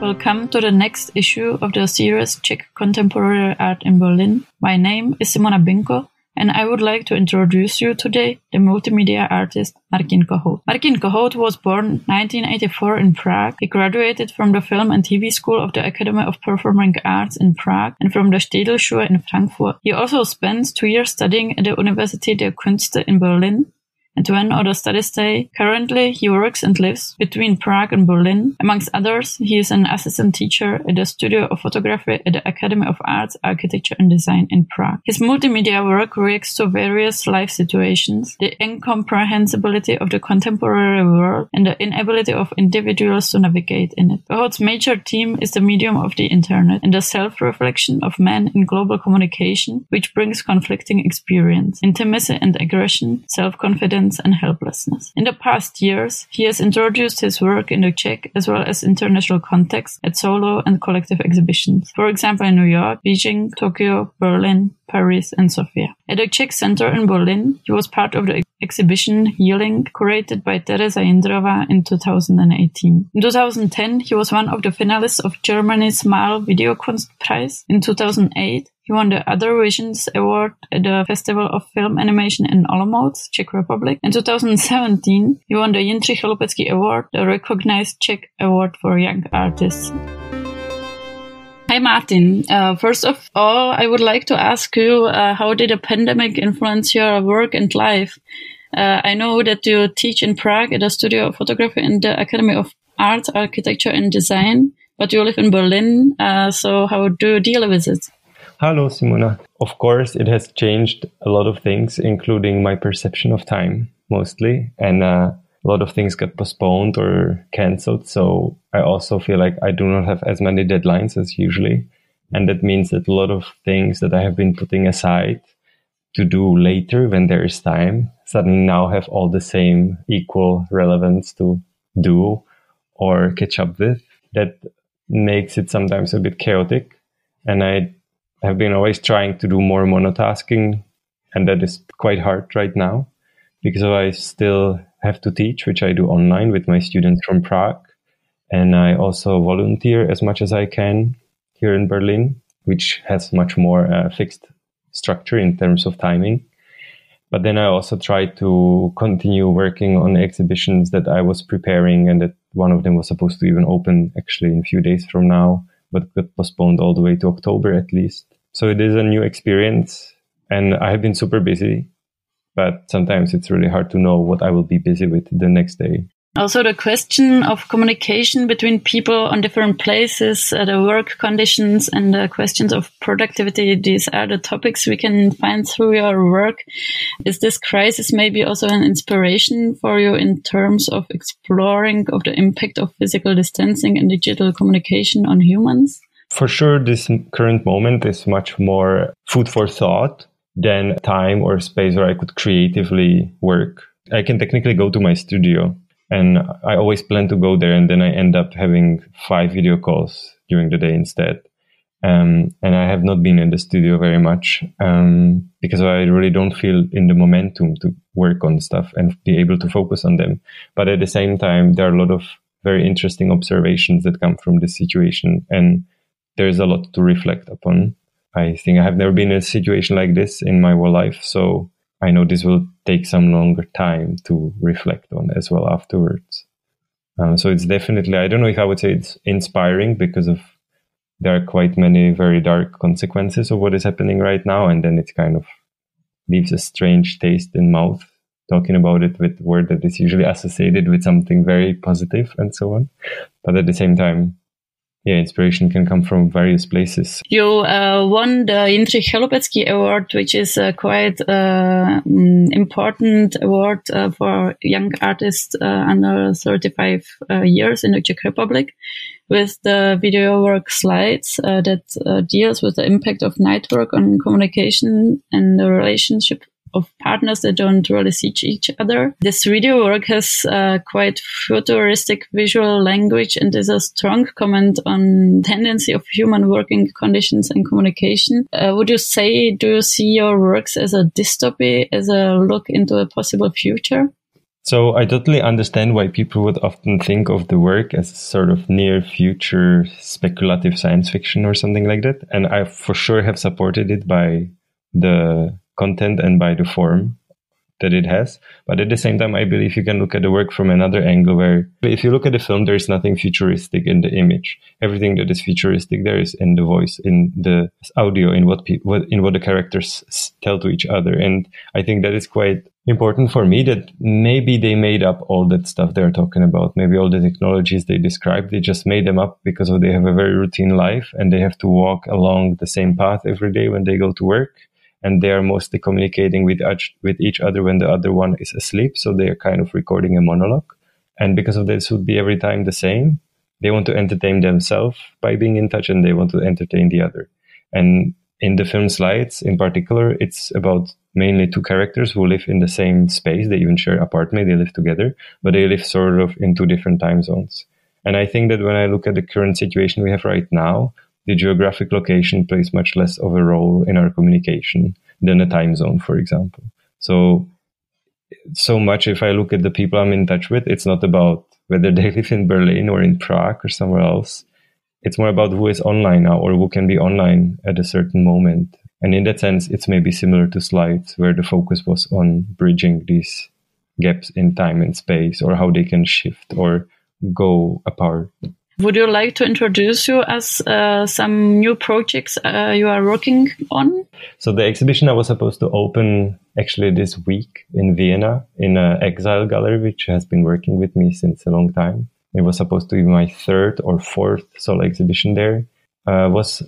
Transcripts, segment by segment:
Welcome to the next issue of the series Czech Contemporary Art in Berlin. My name is Simona Binko, and I would like to introduce you today the multimedia artist Martin Kohout. Martin Kohout was born 1984 in Prague. He graduated from the Film and TV School of the Academy of Performing Arts in Prague and from the Städelschule in Frankfurt. He also spent two years studying at the Universität der Künste in Berlin and when other studies stay. Currently, he works and lives between Prague and Berlin. Amongst others, he is an assistant teacher at the Studio of Photography at the Academy of Arts, Architecture and Design in Prague. His multimedia work reacts to various life situations, the incomprehensibility of the contemporary world, and the inability of individuals to navigate in it. Kohout's major theme is the medium of the internet and the self-reflection of man in global communication, which brings conflicting experience, intimacy and aggression, self-confidence and helplessness. In the past years, he has introduced his work in the Czech as well as international context at solo and collective exhibitions. For example, in New York, Beijing, Tokyo, Berlin, Paris, and Sofia. At the Czech Center in Berlin, he was part of the exhibition Healing, curated by Tereza Jindrová in 2018. In 2010, he was one of the finalists of Germany's Marl Videokunstpreis. In 2008, he won the Other Visions Award at the Festival of Film Animation in Olomouc, Czech Republic. In 2017, he won the Jindřich Chalupecký Award, the recognized Czech award for young artists. Hi, Martin. Uh, first of all, I would like to ask you, uh, how did the pandemic influence your work and life? Uh, I know that you teach in Prague at the Studio of Photography and the Academy of Art, Architecture and Design, but you live in Berlin. Uh, so how do you deal with it? Hello, Simona. Of course, it has changed a lot of things, including my perception of time mostly. And uh, a lot of things got postponed or cancelled. So I also feel like I do not have as many deadlines as usually. And that means that a lot of things that I have been putting aside to do later when there is time suddenly now have all the same equal relevance to do or catch up with. That makes it sometimes a bit chaotic. And I have been always trying to do more monotasking, and that is quite hard right now because I still have to teach, which I do online with my students from Prague. And I also volunteer as much as I can here in Berlin, which has much more uh, fixed structure in terms of timing. But then I also try to continue working on exhibitions that I was preparing and that one of them was supposed to even open actually in a few days from now, but got postponed all the way to October at least. So it is a new experience and I have been super busy, but sometimes it's really hard to know what I will be busy with the next day. Also, the question of communication between people on different places, uh, the work conditions, and the questions of productivity. These are the topics we can find through your work. Is this crisis maybe also an inspiration for you in terms of exploring of the impact of physical distancing and digital communication on humans? For sure, this current moment is much more food for thought than time or space where I could creatively work. I can technically go to my studio and I always plan to go there and then I end up having five video calls during the day instead. Um, and I have not been in the studio very much um, because I really don't feel in the momentum to work on stuff and be able to focus on them. But at the same time, there are a lot of very interesting observations that come from this situation. And there's a lot to reflect upon. I think I have never been in a situation like this in my whole life. So I know this will take some longer time to reflect on as well afterwards. Um, so it's definitely, I don't know if I would say it's inspiring because of there are quite many very dark consequences of what is happening right now. And then it kind of leaves a strange taste in mouth talking about it with word that is usually associated with something very positive and so on. But at the same time, yeah, inspiration can come from various places. You uh, won the Jindřich Chalupecký Award, which is a quite uh, mm, important award uh, for young artists uh, under 35 uh, years in the Czech Republic, with the video work slides uh, that deals with the impact of network on communication and the relationship of partners that don't really see each other. This video work has uh, quite futuristic visual language and is a strong comment on tendency of human working conditions and communication. Uh, would you say, do you see your works as a dystopy, as a look into a possible future? So I totally understand why people would often think of the work as sort of near future speculative science fiction or something like that. And I for sure have supported it by the content and by the form that it has. But at the same time, I believe you can look at the work from another angle where if you look at the film, there is nothing futuristic in the image. Everything that is futuristic there is in the voice, in the audio, in what, in what the characters tell to each other. And I think that is quite important for me that maybe they made up all that stuff they're talking about. Maybe all the technologies they described, they just made them up because of they have a very routine life and they have to walk along the same path every day when they go to work and they are mostly communicating with each, with each other when the other one is asleep. So they are kind of recording a monologue. And because of this would be every time the same, they want to entertain themselves by being in touch and they want to entertain the other. And in the film slides in particular, it's about mainly two characters who live in the same space. They even share apartment. They live together, but they live sort of in two different time zones. And I think that when I look at the current situation we have right now, the geographic location plays much less of a role in our communication than a time zone, for example. So, so much if I look at the people I'm in touch with, it's not about whether they live in Berlin or in Prague or somewhere else. It's more about who is online now or who can be online at a certain moment. And in that sense, it's maybe similar to slides where the focus was on bridging these gaps in time and space or how they can shift or go apart. Would you like to introduce you as uh, some new projects uh, you are working on? So the exhibition I was supposed to open actually this week in Vienna in an Exile Gallery, which has been working with me since a long time. It was supposed to be my third or fourth solo exhibition there. Uh, was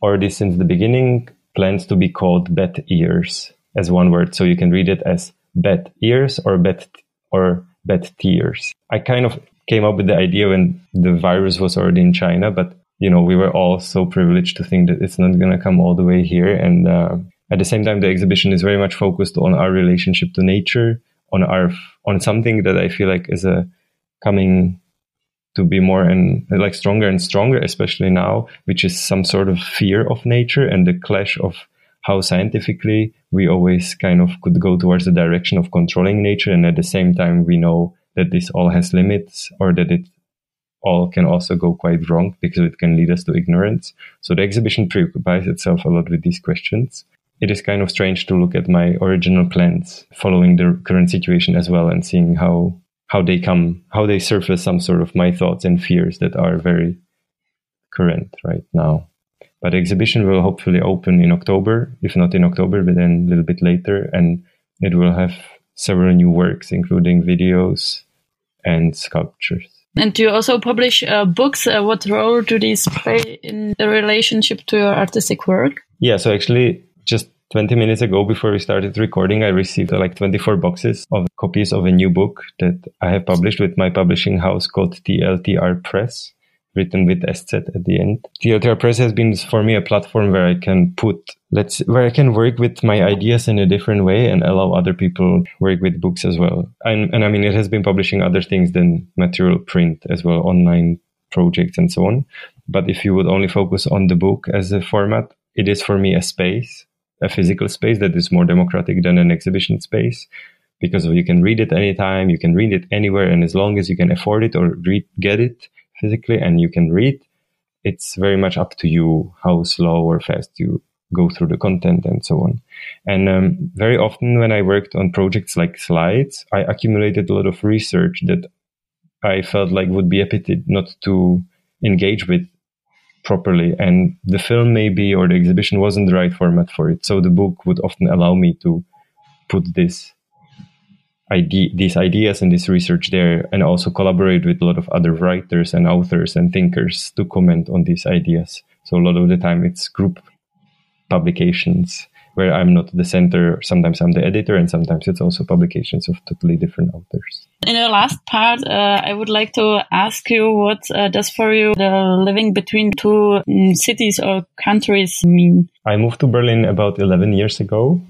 already since the beginning planned to be called Bat Ears as one word, so you can read it as Bat Ears or Bat or Bat Tears. I kind of came up with the idea when the virus was already in China, but you know, we were all so privileged to think that it's not going to come all the way here. And uh, at the same time, the exhibition is very much focused on our relationship to nature, on our on something that I feel like is a coming to be more and like stronger and stronger, especially now, which is some sort of fear of nature and the clash of how scientifically we always kind of could go towards the direction of controlling nature, and at the same time, we know that this all has limits or that it all can also go quite wrong because it can lead us to ignorance. So the exhibition preoccupies itself a lot with these questions. It is kind of strange to look at my original plans following the current situation as well and seeing how how they come how they surface some sort of my thoughts and fears that are very current right now. But the exhibition will hopefully open in October, if not in October, but then a little bit later, and it will have several new works, including videos, and sculptures. And do you also publish uh, books? Uh, what role do these play in the relationship to your artistic work? Yeah, so actually, just 20 minutes ago, before we started recording, I received uh, like 24 boxes of copies of a new book that I have published with my publishing house called TLTR Press written with SZ at the end. the TLTR Press has been for me a platform where I can put let's where I can work with my ideas in a different way and allow other people work with books as well. And, and I mean it has been publishing other things than material print as well, online projects and so on. But if you would only focus on the book as a format, it is for me a space, a physical space that is more democratic than an exhibition space because you can read it anytime, you can read it anywhere, and as long as you can afford it or read, get it, physically and you can read, it's very much up to you how slow or fast you go through the content and so on. And um, very often when I worked on projects like slides, I accumulated a lot of research that I felt like would be a pity not to engage with properly. And the film maybe or the exhibition wasn't the right format for it. So the book would often allow me to put this idea, these ideas and this research there, and also collaborate with a lot of other writers and authors and thinkers to comment on these ideas. So a lot of the time it's group publications where I'm not the center. Sometimes I'm the editor, and sometimes it's also publications of totally different authors. In the last part, uh, I would like to ask you what uh, does for you the living between two um, cities or countries mean? I moved to Berlin about 11 years ago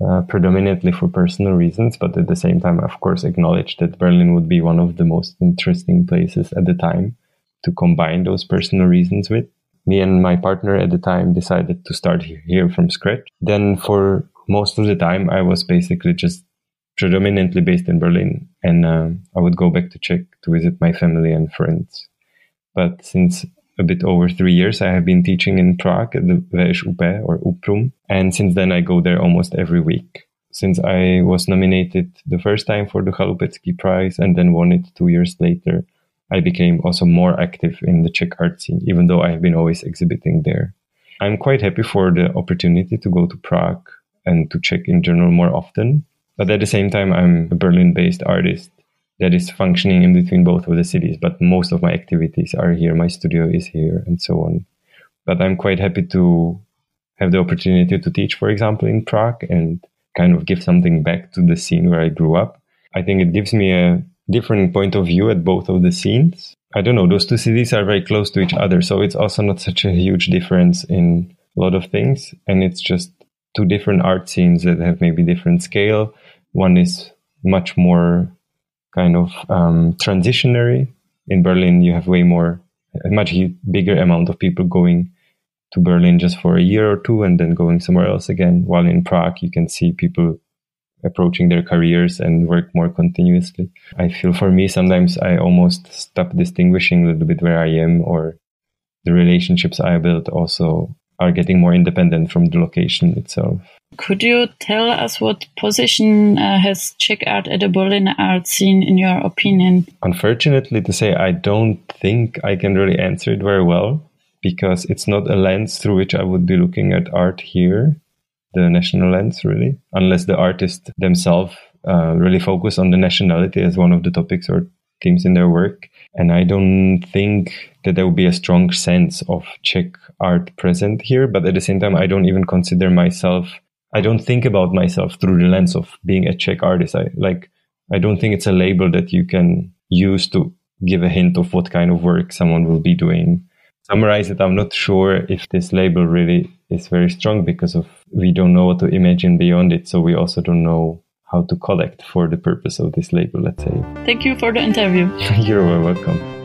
uh, predominantly for personal reasons, but at the same time, of course, acknowledge that Berlin would be one of the most interesting places at the time to combine those personal reasons with. Me and my partner at the time decided to start here from scratch. Then for most of the time, I was basically just predominantly based in Berlin, and um, I would go back to Czech to visit my family and friends. But since a bit over three years, I have been teaching in Prague at the VŠUP or UMPRUM, and since then I go there almost every week. Since I was nominated the first time for the Chalupecký Prize and then won it two years later, I became also more active in the Czech art scene, even though I have been always exhibiting there. I'm quite happy for the opportunity to go to Prague and to Czech in general more often. But at the same time, I'm a Berlin based artist that is functioning in between both of the cities. But most of my activities are here. My studio is here and so on. But I'm quite happy to have the opportunity to teach, for example, in Prague and kind of give something back to the scene where I grew up. I think it gives me a different point of view at both of the scenes. I don't know, those two cities are very close to each other. So it's also not such a huge difference in a lot of things. And it's just two different art scenes that have maybe different scale. One is much more kind of um, transitionary. In Berlin, you have way more, a much bigger amount of people going to Berlin just for a year or two and then going somewhere else again. While in Prague, you can see people approaching their careers and work more continuously. I feel for me, sometimes I almost stop distinguishing a little bit where I am or the relationships I built also are getting more independent from the location itself. Could you tell us what position uh, has Czech art at the Berlin art scene, in your opinion? Unfortunately, to say, I don't think I can really answer it very well because it's not a lens through which I would be looking at art here, the national lens, really, unless the artists themselves uh, really focus on the nationality as one of the topics or themes in their work. And I don't think that there will be a strong sense of Czech art present here. But at the same time, I don't even consider myself, I don't think about myself through the lens of being a Czech artist. I like, I don't think it's a label that you can use to give a hint of what kind of work someone will be doing. Summarize it, I'm not sure if this label really is very strong because of we don't know what to imagine beyond it. So we also don't know how to collect for the purpose of this label, let's say. Thank you for the interview. You're welcome.